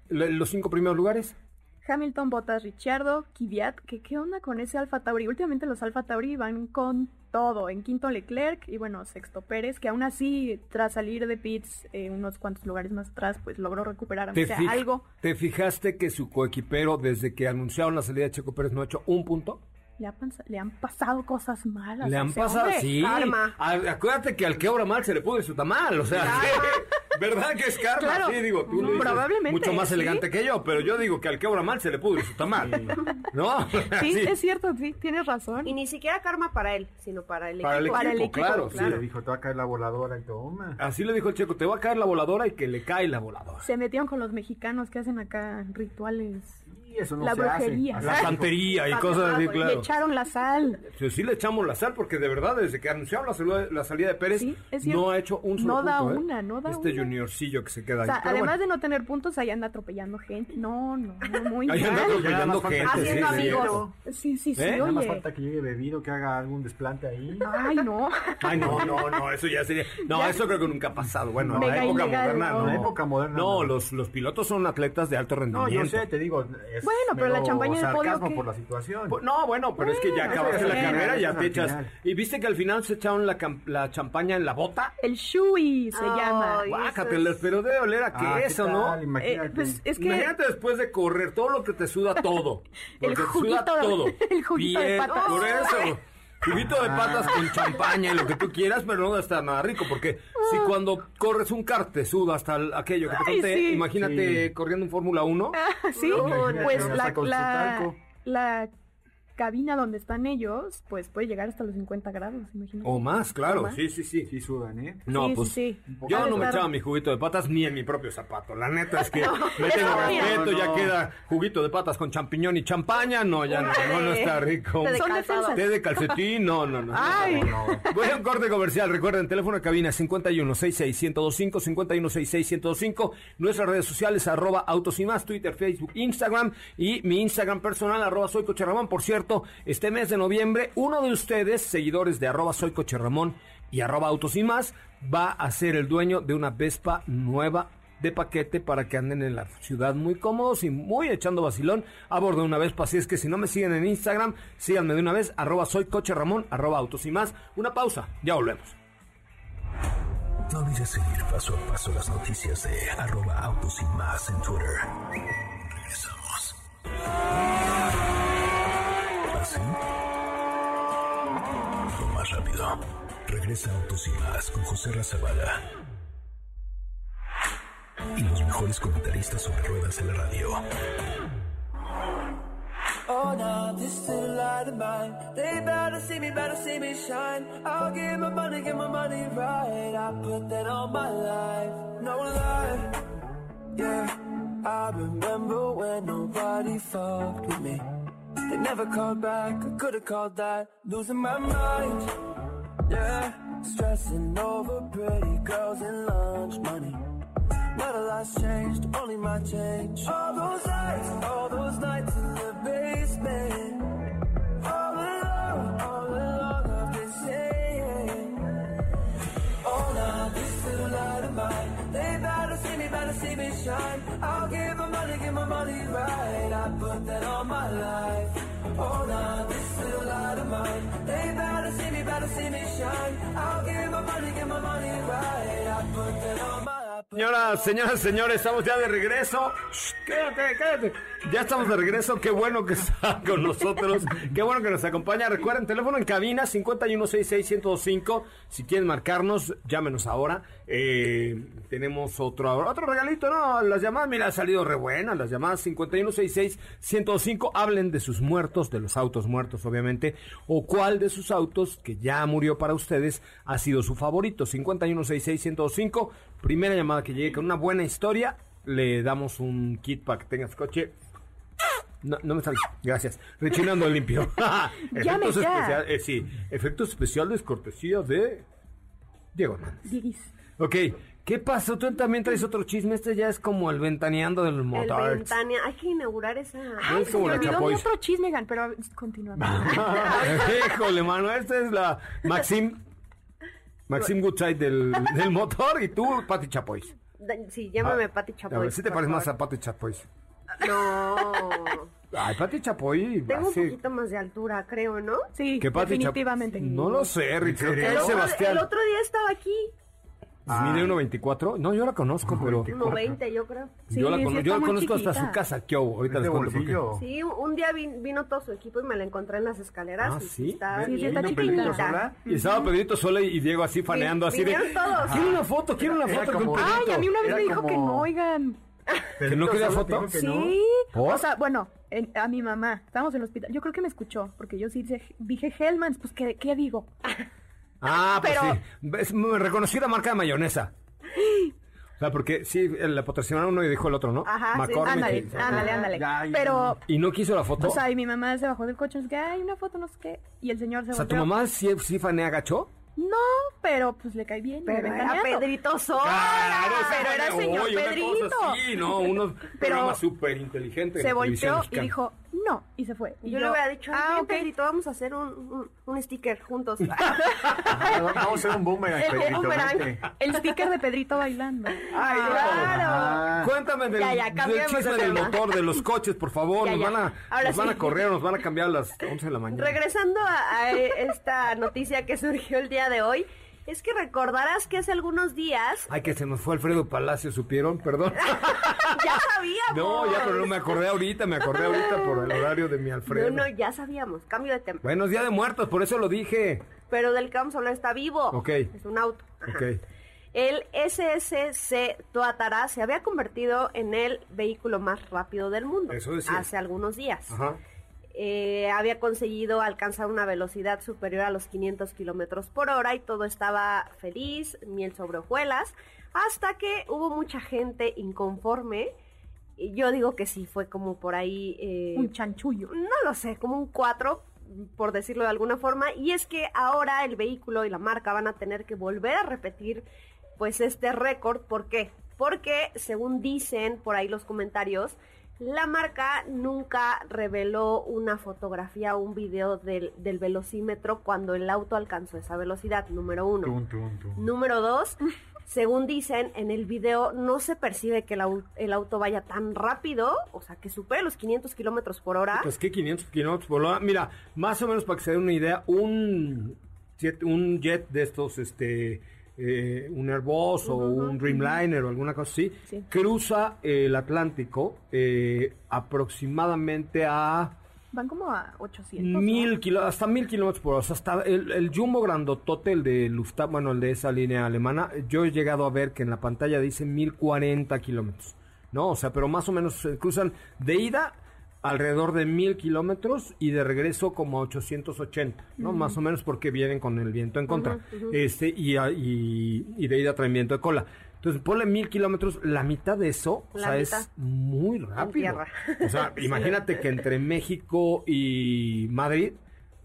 los cinco primeros lugares? Hamilton, Bottas, Ricciardo, Kvyat, que qué onda con ese Alfa Tauri. Últimamente los Alfa Tauri van con todo. En quinto Leclerc y bueno, sexto Pérez, que aún así, tras salir de pits eh, unos cuantos lugares más atrás, pues logró recuperar aunque ¿Te, sea fij- algo. ¿Te fijaste que su coequipero, desde que anunciaron la salida de Checo Pérez, no ha hecho un punto? Le, han pas- le han pasado cosas malas. Le han pasado, hombre. sí. Karma. A- acuérdate que al que obra mal se le pudre su tamal, o sea, ¿verdad que es karma? Claro. Sí, digo, tú dices Probablemente, mucho más sí. elegante que yo, pero yo digo que al que obra mal se le pudre su tamal, ¿no? Sí, Sí. es cierto, sí, tienes razón. Y ni siquiera karma para él, sino para el Para el equipo. equipo, claro, Sí, sí. le dijo, te va a caer la voladora y toma. Así le dijo el checo, te va a caer la voladora y que le cae la voladora. Se metieron con los mexicanos que hacen acá rituales. Eso no la se hace. brujería. La santería y cosas así, Le claro. echaron la sal. Sí, sí le echamos la sal porque de verdad desde que anunciaron la salida, la salida de Pérez cierto. no ha hecho un solo No da punto, ¿eh? una, no da Este una. juniorcillo que se queda O ahí. sea, Pero además bueno, de no tener puntos, ahí anda atropellando gente. No, no, no, muy Ahí anda atropellando gente, que sí, cierto. Sí, sí, sí, ¿Eh? Nada más falta que llegue bebido, que haga algún desplante ahí. Ay, no. Ay, no, no, no, eso ya sería. No, Ya. eso creo que nunca ha pasado. Bueno, en la época ilegal, moderna, ¿no? no. En la época moderna, No, no. los, los pilotos son atletas de alto No, rendimiento. yo sé, te digo. Es Bueno, pero la champaña del podio, sarcasmo ¿qué? por la situación. Pues, No, bueno, pero es que ya acabaste eso la carrera, ya te echas. final. ¿Y viste que al final se echaron la, la champaña en la bota? El Shui se llama. eso Bájateles, es- pero debe oler a Ah, ¿qué queso, ¿no? Imagínate. Eh, pues es que Imagínate después de correr todo lo que te suda todo. El Porque te juguito suda de- todo. el juguito de Piel, patas. Por eso. Juguito de patas con champaña y lo que tú quieras, pero no está nada rico. Porque si cuando corres un kart te suda hasta el- aquello que te Ay, conté, sí. imagínate Sí. corriendo en Fórmula 1. Ah, sí, Imagínate, pues la, con su la, la cabina donde están ellos, pues puede llegar hasta los 50 grados, imagínate. O más, claro. O más. Sí, sí, sí. Sí sudan, ¿eh? No, Sí, pues sí, sí. yo no me estar- echaba mi juguito de patas ni en mi propio zapato. La neta es que me tengo no, mira. respeto, ya No, queda juguito de patas con champiñón y champaña. No, ya no, no, no está rico. Té de Son calzado. Té de calcetín, no, no, no. Ay. Voy a un corte comercial. Recuerden, teléfono de cabina 5166-1025, 5166-1025. Nuestras redes sociales, arroba autos y más, Twitter, Facebook, Instagram. Y mi Instagram personal, arroba soy Coche Ramón. Por cierto, este mes de noviembre, uno de ustedes, seguidores de arroba soy Coche y arroba autos y más, va a ser el dueño de una Vespa nueva de paquete para que anden en la ciudad muy cómodos y muy echando vacilón a bordo de una Vespa. Así es que si no me siguen en Instagram, síganme de una vez, arroba soy coche arroba autos y más. Una pausa, ya volvemos. No olvides seguir paso a paso las noticias de arroba autos y más en Twitter. Regresamos. Rápido. Regresa Autos y más con José Razabala. Y los mejores comentaristas sobre ruedas en la radio. Oh, now this little light of mine. They better see me, better see me shine. I'll give my money, give my money right. I put that on my life. No lie. Yeah, I remember when nobody fucked with me. They never called back, I could've called that. Losing my mind. Yeah, stressing over pretty girls and lunch money. Not a lot's changed, only my change. All those nights, all those nights in the basement. All alone, all alone, I've been saying. Oh, this light of mine. They see me, see me shine. I'll give my money, give my money right. I put that on my life. Oh, now this little light of mine. They better see me, better see me shine. I'll give my money, get my money right. I put that on my. Señoras, señoras, señores, estamos ya de regreso. Quédate, quédate. Ya estamos de regreso. Qué bueno que está con nosotros. Qué bueno que nos acompaña. Recuerden, teléfono en cabina 5166125. Si quieren marcarnos, llámenos ahora. Eh, tenemos otro otro regalito, ¿no? Las llamadas, mira, ha salido re buenas. Las llamadas 5166125. Hablen de sus muertos, de los autos muertos, obviamente. O cuál de sus autos que ya murió para ustedes ha sido su favorito. 5166125. Primera llamada que llegue con una buena historia, le damos un kit para que tengas coche. No, no me sale. Gracias. Rechinando limpio. Efectos ya. especiales. eh, sí, efectos especiales, cortesía de Diego Hernández. Diguis. Ok, ¿qué pasó? Tú también traes otro chisme. Este ya es como el ventaneando del El motor. Ventania, hay que inaugurar esa. Ay, Es se como me la olvidó mi Chapoy. otro chisme, Gan, pero continuamos. Híjole, mano, esta es la Maxim. Maxim Goodside del, del motor y tú, Pati Chapois. Sí, llámame Ah, Pati A Chapoy. ver si te pareces más a Pati Chapois. No. Ay, Pati Chapoy. Tengo un poquito más de altura, creo, ¿no? Sí, ¿Qué Pati Chap- definitivamente. No lo sé, Rick. Sebastián. el otro día estaba aquí. ¿Mide 1.24? No, yo la conozco, pero. 1.20, yo creo. Sí, yo la, sí yo conozco hasta su casa. ¿Qué hubo? Ahorita ¿Es les cuento por qué. Sí, un, día vin- vino todo su equipo y me la encontré en las escaleras. Ah, ¿sí? Está. Y estaba Pedrito Sola y Diego así faneando, así de. todos. Quiero una foto, quiero una foto con Pedrito. Ay, a mí una vez me dijo que no, oigan. ¿Que no quería foto? que. Sí. O sea, bueno, en- a mi mamá. Estábamos en el hospital. Yo creo que me escuchó, porque yo sí dije, dije Hellmans, pues ¿qué, qué digo? Ah, pues Pero- sí. Es- la marca de mayonesa. O sea, porque sí, le patrocinaron uno y dijo el otro, ¿no? Ajá, sí. McCormick Ándale, y- ándale, ándale. Pero, Y no quiso la foto. o sea, y mi mamá se bajó del coche, no sé qué, ay, una foto, no sé qué. Y el señor se O sea, tu mamá sí, sí fanea gacho. No, pero pues le cae bien. Pero era. Pedrito Sola. pero era el señor Pedrito. Sí, no, unos Pero súper inteligentes. Se volteó y dijo, no, y se fue. Y yo, le hubiera dicho, ah, ok. Pedrito, vamos a hacer un, un, un sticker juntos. Vamos a hacer un boomerang, El Pedrito, boomerang, el sticker de Pedrito bailando. Ay, claro. Ah, Cuéntame del, Ya, ya, del cambiemos chisme de del motor, de los coches, por favor. Ya, nos ya. van a, Ahora nos van sí. a correr, nos van a cambiar a las 11 de la mañana. Regresando a, a esta noticia que surgió el día de hoy, es que recordarás que hace algunos días Ay, que se nos fue Alfredo Palacio, ¿supieron? Perdón. ya sabíamos. no, ya, pero no me acordé ahorita, me acordé ahorita por el horario de mi Alfredo. No, no, ya sabíamos. Cambio de tema. Bueno, es Día de Muertos, por eso lo dije. Pero del que vamos a hablar está vivo. Ok. Es un auto. Ajá. Ok. El SSC Toatara se había convertido en el vehículo más rápido del mundo Eso decía. hace algunos días. Ajá. Eh, había conseguido alcanzar una velocidad superior a los 500 kilómetros por hora y todo estaba feliz, miel sobre hojuelas, hasta que hubo mucha gente inconforme. Y yo digo que sí, fue como por ahí. eh, Un chanchullo. no lo sé, como un 4, por decirlo de alguna forma, y es que ahora el vehículo y la marca van a tener que volver a repetir pues este récord, ¿por qué? Porque según dicen por ahí los comentarios, la marca nunca reveló una fotografía o un video del, del velocímetro cuando el auto alcanzó esa velocidad, número uno. tum, tum, tum. Número dos, según dicen, en el video no se percibe que el, au- el auto vaya tan rápido, o sea, que supere los 500 kilómetros por hora. Pues que 500 kilómetros por hora. Mira, más o menos para que se den una idea, un jet, un jet de estos, este, eh, un Airbus o un Dreamliner o alguna cosa así, Sí. cruza el Atlántico eh, aproximadamente a Van como a 800. ¿no? mil kilo, hasta mil kilómetros por hora. O sea, hasta el, el jumbo grandotote, el de Lufthansa, bueno, el de esa línea alemana, yo he llegado a ver que en la pantalla dice mil cuarenta kilómetros. ¿No? O sea, pero más o menos se cruzan de ida alrededor de mil kilómetros y de regreso como a 880, ¿no? Más o menos porque vienen con el viento en contra. Este, y, a- y, y de ida traen viento de cola. Entonces, ponle mil kilómetros, la mitad de eso, o sea, mitad. es muy rápido. O sea, imagínate que entre México y Madrid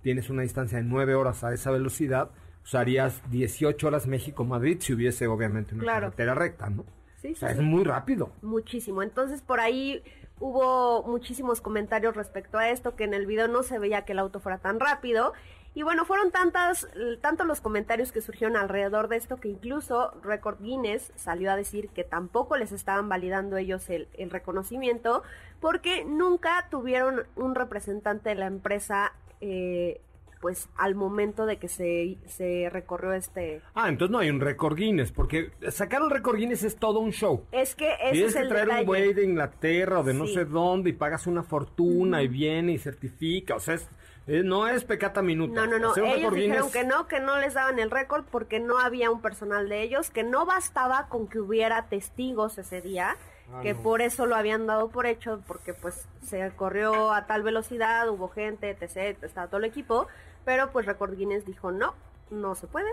tienes una distancia de 9 horas a esa velocidad, usarías 18 horas México-Madrid si hubiese obviamente una Claro. carretera recta, ¿no? Sí, O sea, sí, es sí. muy rápido. Muchísimo. Entonces por ahí hubo muchísimos comentarios respecto a esto, que en el video no se veía que el auto fuera tan rápido. Y bueno, fueron tantas, tantos los comentarios que surgieron alrededor de esto que incluso Record Guinness salió a decir que tampoco les estaban validando ellos el, el reconocimiento porque nunca tuvieron un representante de la empresa eh, pues al momento de que se, se recorrió este... Ah, entonces no hay un récord Guinness, porque sacar un récord Guinness es todo un show. Es que ese Tienes es que el traer detalle. un güey de Inglaterra o de no sé dónde y pagas una fortuna y viene y certifica. O sea, es- eh, no es pecata minuta. No, no, no. Ellos dijeron que no, que no les daban el récord porque no había un personal de ellos, que no bastaba con que hubiera testigos ese día, Ah, que no. por eso lo habían dado por hecho, porque pues se corrió a tal velocidad, hubo gente, etc, estaba todo el equipo, pero pues Record Guinness dijo no, no se puede.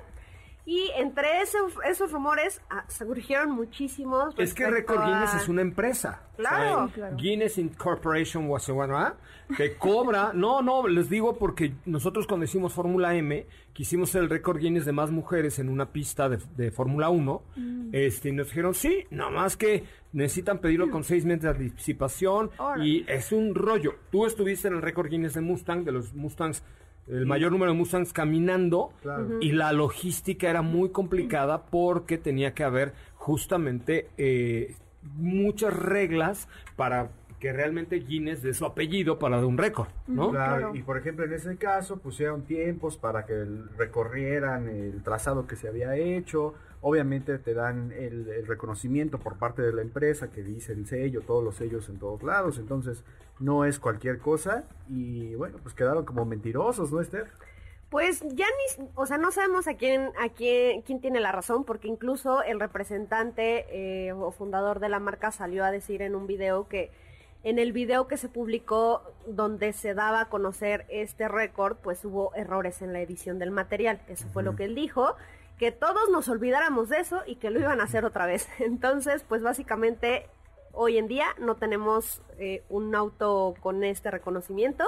Y entre esos, esos rumores ah, surgieron muchísimos. Es que Record Guinness a- es una empresa. Claro. O sea, Guinness Incorporation whatsoever, que cobra. No, no, les digo porque nosotros cuando hicimos Fórmula M, quisimos el récord Guinness de más mujeres en una pista de, de Fórmula 1. Este, y nos dijeron, sí, nada más que necesitan pedirlo con seis meses de anticipación. Y es un rollo. Tú estuviste en el récord Guinness de Mustang, de los Mustangs. El mayor número de Mustangs caminando y la logística era muy complicada porque tenía que haber justamente eh, muchas reglas para que realmente Guinness dé su apellido para dar un récord, ¿no? Claro, y por ejemplo en ese caso pusieron tiempos para que recorrieran el trazado que se había hecho, obviamente te dan el, el reconocimiento por parte de la empresa que dice el sello, todos los sellos en todos lados, entonces no es cualquier cosa y bueno, pues quedaron como mentirosos, ¿no, Esther? Pues ya ni, o sea, no sabemos a quién, a quién, quién tiene la razón, porque incluso el representante eh, o fundador de la marca salió a decir en un video que en el video que se publicó donde se daba a conocer este récord, pues hubo errores en la edición del material. Eso fue lo que él dijo, que todos nos olvidáramos de eso y que lo iban a hacer otra vez. Entonces, pues básicamente hoy en día no tenemos eh, un auto con este reconocimiento.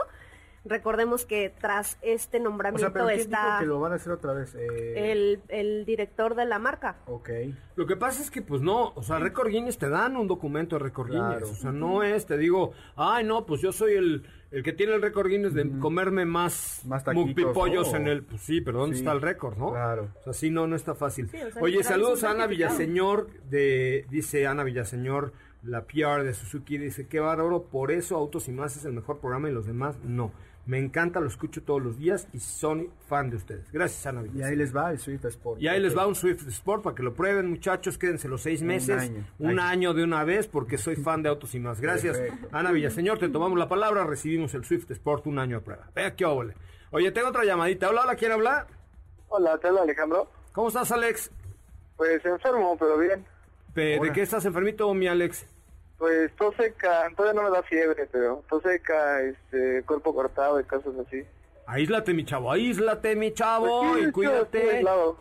Recordemos que tras este O nombramiento sea, pero ¿quién está dijo que lo van a hacer otra vez? Eh, el, el director de la marca. Ok. Lo que pasa es que, pues no, o sea, Record Guinness te dan un documento de Record Claro. Guinness. O sea, no es, te digo, ay, no, pues yo soy el, el que tiene el Record Guinness de comerme más, Más taquitos, ¿no? en el. Pues sí, pero ¿dónde Sí. está el récord, no? Claro. O sea, sí, no, no está fácil. Sí, o sea, Oye, saludos a Ana. Villaseñor, de, dice Ana Villaseñor, la PR de Suzuki, dice, qué bárbaro, por eso Autos y Más es el mejor programa y los demás no. Me encanta, lo escucho todos los días y soy fan de ustedes. Gracias, Ana Y Villaseñor. ahí les va el Swift Sport. Y ahí les va un Swift Sport para que lo prueben, muchachos. Quédense los seis Un meses. año. Un año de una vez, porque soy fan de autos y más. Gracias, Perfecto. Ana Villaseñor. Te tomamos la palabra. Recibimos el Swift Sport un año de prueba. Vea qué óvole. Oye, tengo otra llamadita. Hola, hola, ¿quién habla? Hola, te habla Alejandro. ¿Cómo estás, Alex? Pues enfermo, pero bien. ¿De Hola. qué estás enfermito, mi Alex? Pues tos seca, todavía no me da fiebre, pero tos seca, este, cuerpo cortado y cosas así. Aíslate, mi chavo. Aíslate, mi chavo. Pues sí, y cuídate. aislado.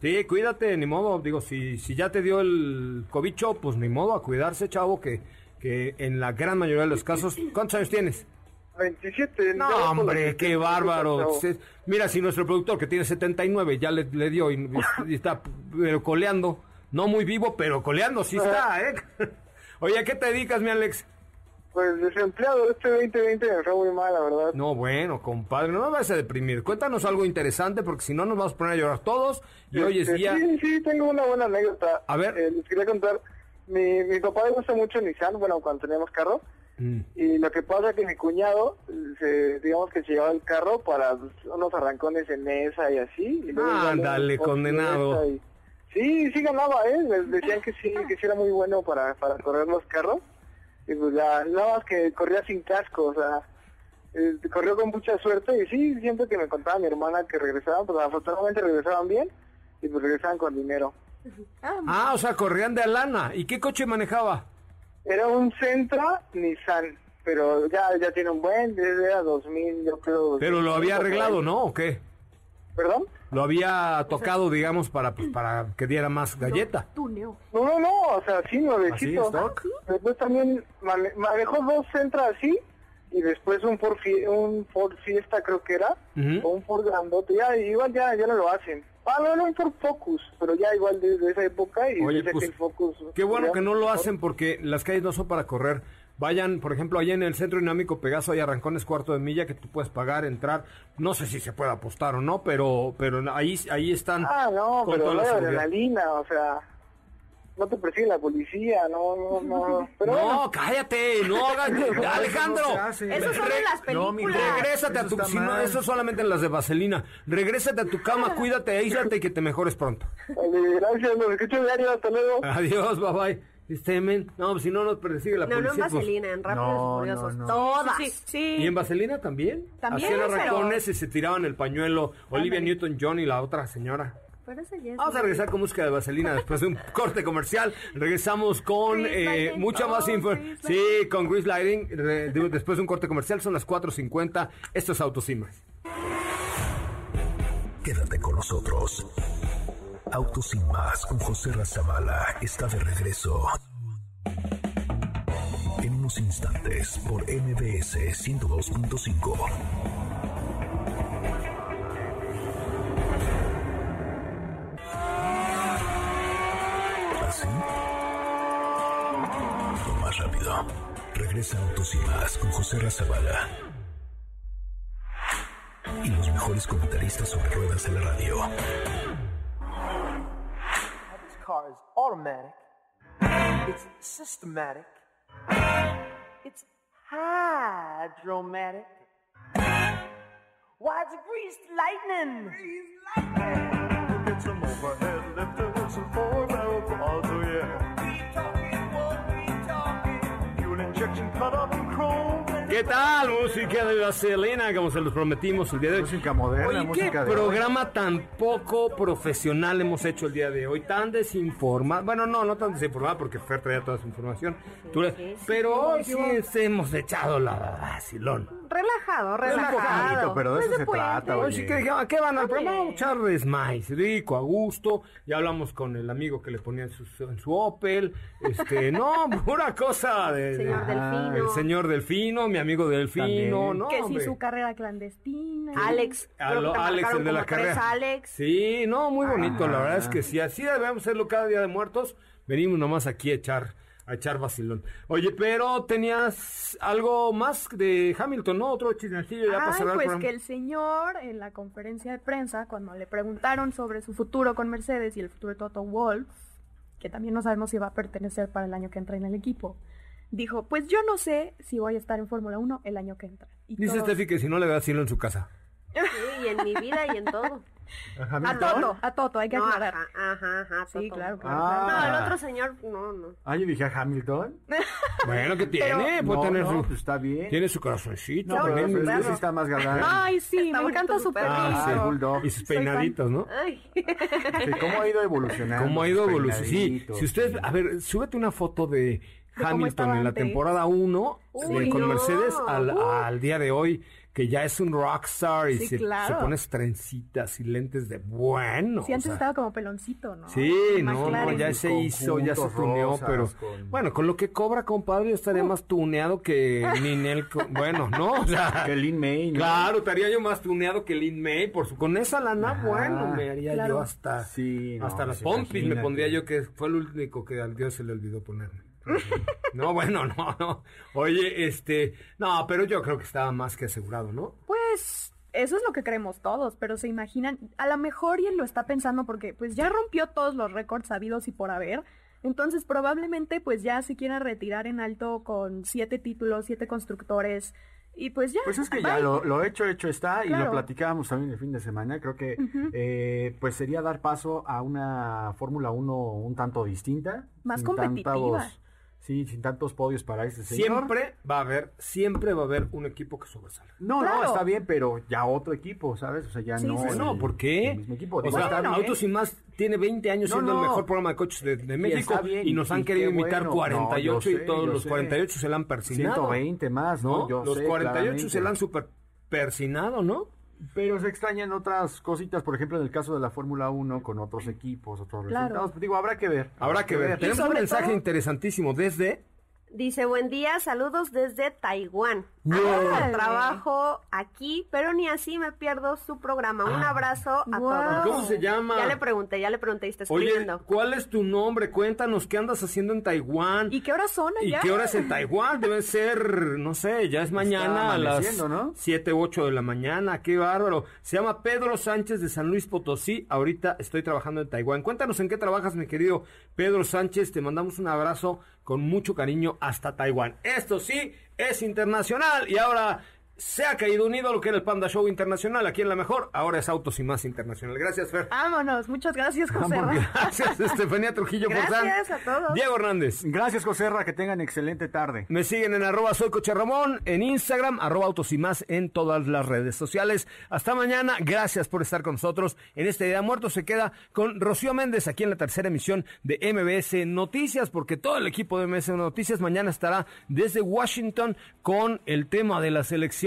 Sí, cuídate, ni modo. Digo, si, si ya te dio el cobicho, pues ni modo a cuidarse, chavo, que, que en la gran mayoría de los casos... ¿Cuántos años tienes? 27. No, por hombre, qué bárbaro. Mira, si nuestro productor que tiene 79 ya le, le dio y, y está pero coleando, no muy vivo, pero coleando sí está, ¿eh? Oye, ¿a qué te dedicas, mi Alex? Pues desempleado, este 2020 me fue muy mal, la verdad. No, bueno, compadre, no me vas a deprimir. Cuéntanos algo interesante porque si no nos vamos a poner a llorar todos. Y hoy es día... Sí, sí, tengo una buena anécdota. A ver. Eh, les quería contar. Mi, mi papá le gusta mucho Nissan, bueno, cuando teníamos carro. Mm. Y lo que pasa es que mi cuñado, se, digamos que se llevaba el carro para unos arrancones en mesa y así. Y luego Ándale, condenado. Sí, sí ganaba, ¿eh? Les decían que sí, que sí era muy bueno para, para correr los carros. Y pues ya, nada más que corría sin casco, o sea, eh, corrió con mucha suerte. Y sí, siempre que me contaba mi hermana que regresaban, pues afortunadamente regresaban bien y pues regresaban con dinero. Ah, o sea, corrían de Alana. ¿Y qué coche manejaba? Era un Sentra Nissan, pero ya ya tiene un buen, desde era 2000, yo creo. Pero lo había 2005, arreglado. ¿no? ¿O qué? ¿Perdón? Lo había tocado, digamos, para, pues, para que diera más galleta. No, no, no, o sea, sí, nuevecito. ¿Así, stock? Después también mane- manejó dos Sentra así, y después un Ford, un Ford Fiesta creo que era, o un Ford grandote, ya, igual ya, ya no lo hacen. Ah, no, no, Ford Focus, pero ya igual desde esa época y Oye, pues, que el Focus... Qué bueno que no lo hacen porque las calles no son para correr. Vayan, por ejemplo, allá en el Centro Dinámico Pegaso hay arrancones cuarto de milla que tú puedes pagar, entrar. No sé si se puede apostar o no, pero pero ahí ahí están Ah, no, con pero toda la adrenalina, o sea, no te persigue la policía, no, no, no. Pero No, bueno, cállate, no hagas, Alejandro. no se hace. Eso son en las No, películas. Regrésate a Eso tu, está si no, eso solamente en las de vaselina. Regrésate a tu cama, cuídate, aíslate y que te mejores pronto. eh, gracias, nos escucho diario, hasta luego. Adiós, bye bye. Este men, no, si no nos persigue la No, no en policía. pues- vaselina, en rápidos No, y furiosos. no, no. Todas. Sí, sí. ¿Y en vaselina también? También, Hacían pero- arrancones y se tiraban el pañuelo. Olivia Newton-John y la otra señora. Pero ese ya es Vamos a regresar con música de vaselina después de un corte comercial. Regresamos con eh, mucha más Oh, info. Grease Sí, con Grease Lighting. Después de un corte comercial son las 4.50. Esto es Autos Sin Más. Quédate con nosotros. Autos sin más con José Razabala está de regreso. En unos instantes por MBS 102.5. rápido. Regresa Autos y más con José Razabala. Y los mejores comentaristas sobre ruedas de la radio. This car is automatic. It's systematic. It's hydromatic. Why, it's greased lightning. Get some overhead lifters and four barrel quads, oh yeah. cut up and cruel. ¿Qué tal? Música de vaselina, como se los prometimos el día de hoy. Música moderna, Oye, música ¿qué de programa tan poco profesional hemos hecho el día de hoy? Tan desinformado. Bueno, no, no tan desinformado porque Fer traía toda su información. Tú le- Pero hoy sí hemos echado la vacilón. Relajado, Un poquito, relajado. pero de eso Pues se puente. trata, Hoy oye. sí que dijeron, ¿a qué van al programa? Vamos a echarles maíz, rico, a gusto. Ya hablamos con el amigo que le ponía en su, en su Opel. Este, no, pura cosa de... Señor de- Delfino. El señor Delfino, mi amigo Delfino, También. ¿no? que si su carrera clandestina. Alex. Lo- Alex, el de la carrera. Alex. Sí, no, muy bonito, la Ah. verdad es que sí, así debemos hacerlo cada día de muertos. Venimos nomás aquí a echar, a echar vacilón. Oye, pero tenías algo más de Hamilton, ¿no? Otro chismecillo ya cerrar el pues que el señor en la conferencia de prensa, cuando le preguntaron sobre su futuro con Mercedes y el futuro de Toto Wolff, que también no sabemos si va a pertenecer para el año que entra en el equipo, dijo, pues yo no sé si voy a estar en Fórmula 1 el año que entra. Y Dice todos- Steffi que si no le da asilo en su casa. Sí, y en mi vida y en todo. A Hamilton. Toto, a Toto, hay que No, aclarar. ajá, ajá, ajá. Sí, Toto. claro, claro. Ah. claro. No, el otro señor, no, no. Ah, yo dije a Hamilton. Bueno, que tiene, puede no, tener no, su... pues está bien. Tiene su corazoncito. No, pero pero este vida. sí está más galán. Ay, sí, Está me encanta su perrito. Ah, el bulldog. Y sus peinaditos, ¿no? Ay. Sí, ¿Cómo ha ido evolucionando? ¿Cómo ha ido evolucionando? Sí, si usted, a ver, súbete una foto de Hamilton en la temporada 1 Uy, con no. Mercedes al, Uh. al día de hoy, que ya es un rockstar y Sí, se, claro. se pone trencitas y lentes de bueno. Sí, o antes sea, estaba como peloncito, ¿no? Sí, no, no, ya se hizo, ya se tuneó, rosas pero con- bueno, con lo que cobra, compadre, yo estaría más tuneado que Ninel, bueno, ¿no? O sea, Que Lin May, ¿no? claro, estaría yo más tuneado que Lin May, por su, con esa lana, bueno, me haría Claro. yo hasta, Sí, no, hasta las pues pompis, me pondría yo que fue el único que al Dios se le olvidó ponerme. No, bueno, no, no. Oye, este, no, pero yo creo que estaba más que asegurado, ¿no? Pues eso es lo que creemos todos, pero se imaginan, a lo mejor y él lo está pensando porque pues ya rompió todos los récords habidos y por haber, entonces probablemente pues ya se quiera retirar en alto con siete títulos, siete constructores y pues ya. Pues es que ya lo, lo hecho, hecho está, y lo platicábamos también el fin de semana. Creo que eh, pues sería dar paso a una Fórmula 1 un tanto distinta. Más competitiva. tantos- sí, sin tantos podios para este señor. Siempre va a haber, siempre va a haber un equipo que sobresalga. No, no, está bien, pero ya otro equipo, ¿sabes? O sea, ya Sí, no. sí, el- No, ¿por qué? el mismo equipo. O sea. Autos y Más tiene 20 años No, siendo no. el mejor programa de coches de, de Y México está bien, y nos han y querido imitar bueno. 48 No, y todos los sé. 48 se la han persinado. 120 más, ¿no? ¿no? Yo los sé, 48 claramente. se la han super persinado, ¿no? Pero se extrañan otras cositas, por ejemplo, en el caso de la Fórmula 1 con otros equipos, otros Claro. resultados. Digo, habrá que ver. Habrá que ver. Tenemos un mensaje todo- interesantísimo desde Dice, buen día, saludos desde Taiwán. Trabajo aquí, pero ni así me pierdo su programa. Un abrazo a Wow. todos. ¿Cómo se llama? Ya le pregunté, ya le pregunté y está Oye, escribiendo. ¿cuál es tu nombre? Cuéntanos qué andas haciendo en Taiwán. ¿Y qué horas son ¿Y allá? qué horas en Taiwán? Debe ser, no sé, ya es mañana a las ¿no? 7 u 8 de la mañana. Qué bárbaro. Se llama Pedro Sánchez de San Luis Potosí. Ahorita estoy trabajando en Taiwán. Cuéntanos en qué trabajas, mi querido Pedro Sánchez. Te mandamos un abrazo con mucho cariño hasta Taiwán. Esto sí es internacional y ahora se ha caído unido lo que era el Panda Show Internacional aquí en La Mejor. Ahora es Autos y Más Internacional. Gracias, Fer. Vámonos, muchas gracias, José. Gracias, Estefanía Trujillo Forzán. Gracias a todos. Diego Hernández. Gracias, Joserra, que tengan excelente tarde. Me siguen en arroba soy Coche Ramón, en Instagram, arroba autos y más en todas las redes sociales. Hasta mañana, gracias por estar con nosotros. En este Día de Muertos se queda con Rocío Méndez aquí en la tercera emisión de MBS Noticias, porque todo el equipo de MBS Noticias mañana estará desde Washington con el tema de las